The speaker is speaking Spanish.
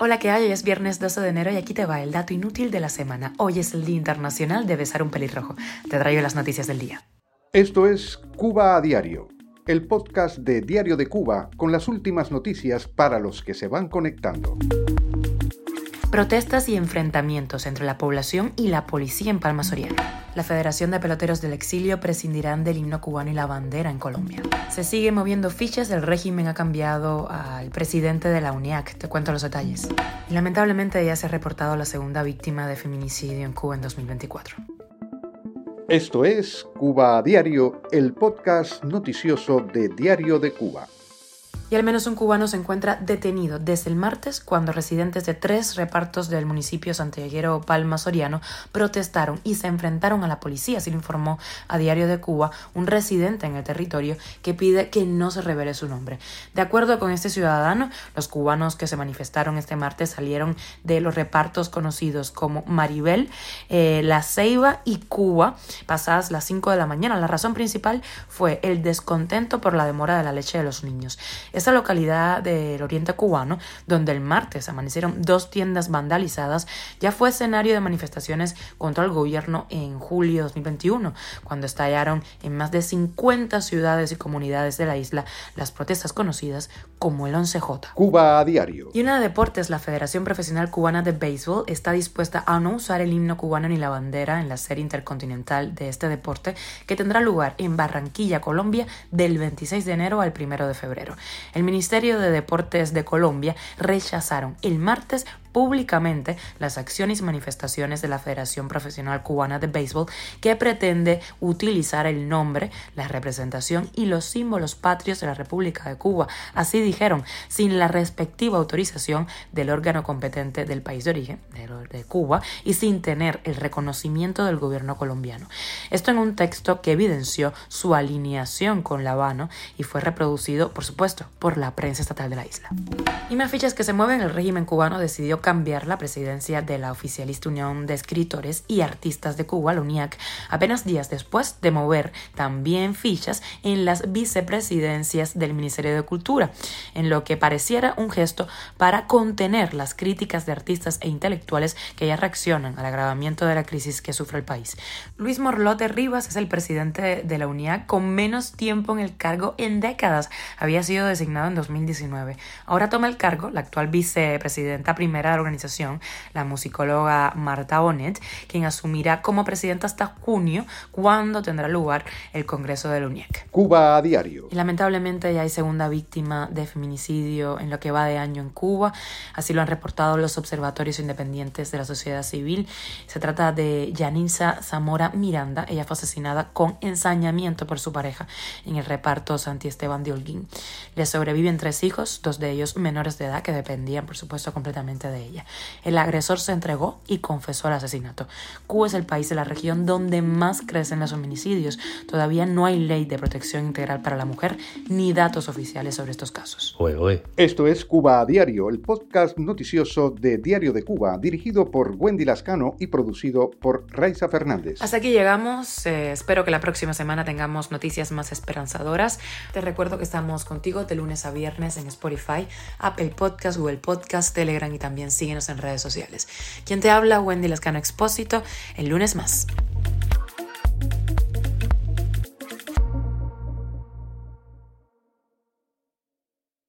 Hola, ¿qué hay? Hoy es viernes 12 de enero y aquí te va el dato inútil de la semana. Hoy es el Día Internacional de Besar un Pelirrojo. Te traigo las noticias del día. Esto es Cuba a Diario, el podcast de Diario de Cuba con las últimas noticias para los que se van conectando. Protestas y enfrentamientos entre la población y la policía en Palma Soriana. La Federación de Peloteros del Exilio prescindirán del himno cubano y la bandera en Colombia. Se sigue moviendo fichas, el régimen ha cambiado al presidente de la UNIAC, te cuento los detalles. Lamentablemente ya se ha reportado la segunda víctima de feminicidio en Cuba en 2024. Esto es Cuba Diario, el podcast noticioso de Diario de Cuba al menos un cubano se encuentra detenido desde el martes cuando residentes de tres repartos del municipio santiaguero Palma Soriano protestaron y se enfrentaron a la policía, así lo informó a Diario de Cuba un residente en el territorio que pide que no se revele su nombre. De acuerdo con este ciudadano, los cubanos que se manifestaron este martes salieron de los repartos conocidos como Maribel, eh, La Ceiba y Cuba pasadas las 5 de la mañana. La razón principal fue el descontento por la demora de la leche de los niños. Esta localidad del oriente cubano, donde el martes amanecieron dos tiendas vandalizadas, ya fue escenario de manifestaciones contra el gobierno en julio de 2021, cuando estallaron en más de 50 ciudades y comunidades de la isla las protestas conocidas como el 11J. Cuba a diario. Y una de deportes, la Federación Profesional Cubana de Béisbol está dispuesta a no usar el himno cubano ni la bandera en la serie intercontinental de este deporte que tendrá lugar en Barranquilla, Colombia, del 26 de enero al 1 de febrero el Ministerio de Deportes de Colombia rechazaron el martes públicamente las acciones y manifestaciones de la Federación Profesional Cubana de Béisbol que pretende utilizar el nombre, la representación y los símbolos patrios de la República de Cuba. Así dijeron, sin la respectiva autorización del órgano competente del país de origen, de Cuba, y sin tener el reconocimiento del gobierno colombiano. Esto en un texto que evidenció su alineación con La Habana y fue reproducido, por supuesto, por la prensa estatal de la isla. Y más fichas que se mueven, el régimen cubano decidió cambiar la presidencia de la oficialista Unión de Escritores y Artistas de Cuba, la UNIAC, apenas días después de mover también fichas en las vicepresidencias del Ministerio de Cultura, en lo que pareciera un gesto para contener las críticas de artistas e intelectuales que ya reaccionan al agravamiento de la crisis que sufre el país. Luis Morlote Rivas es el presidente de la UNIAC con menos tiempo en el cargo en décadas. Había sido designado en 2019. Ahora toma el cargo la actual vicepresidenta primera la organización, la musicóloga Marta Bonet, quien asumirá como presidenta hasta junio, cuando tendrá lugar el Congreso de la UNIEC. Cuba a diario. Y lamentablemente ya hay segunda víctima de feminicidio en lo que va de año en Cuba, así lo han reportado los observatorios independientes de la sociedad civil. Se trata de Yanisa Zamora Miranda, ella fue asesinada con ensañamiento por su pareja en el reparto Santi Esteban de Holguín. Le sobreviven tres hijos, dos de ellos menores de edad que dependían, por supuesto, completamente de ella. El agresor se entregó y confesó el asesinato. Cuba es el país de la región donde más crecen los homicidios. Todavía no hay ley de protección integral para la mujer ni datos oficiales sobre estos casos. Esto es Cuba a Diario, el podcast noticioso de Diario de Cuba, dirigido por Wendy Lascano y producido por Raiza Fernández. Hasta aquí llegamos. Eh, espero que la próxima semana tengamos noticias más esperanzadoras. Te recuerdo que estamos contigo de lunes a viernes en Spotify, Apple Podcast, Google Podcast, Telegram y también síguenos en redes sociales. Quien te habla, Wendy Lascano Expósito, el lunes más.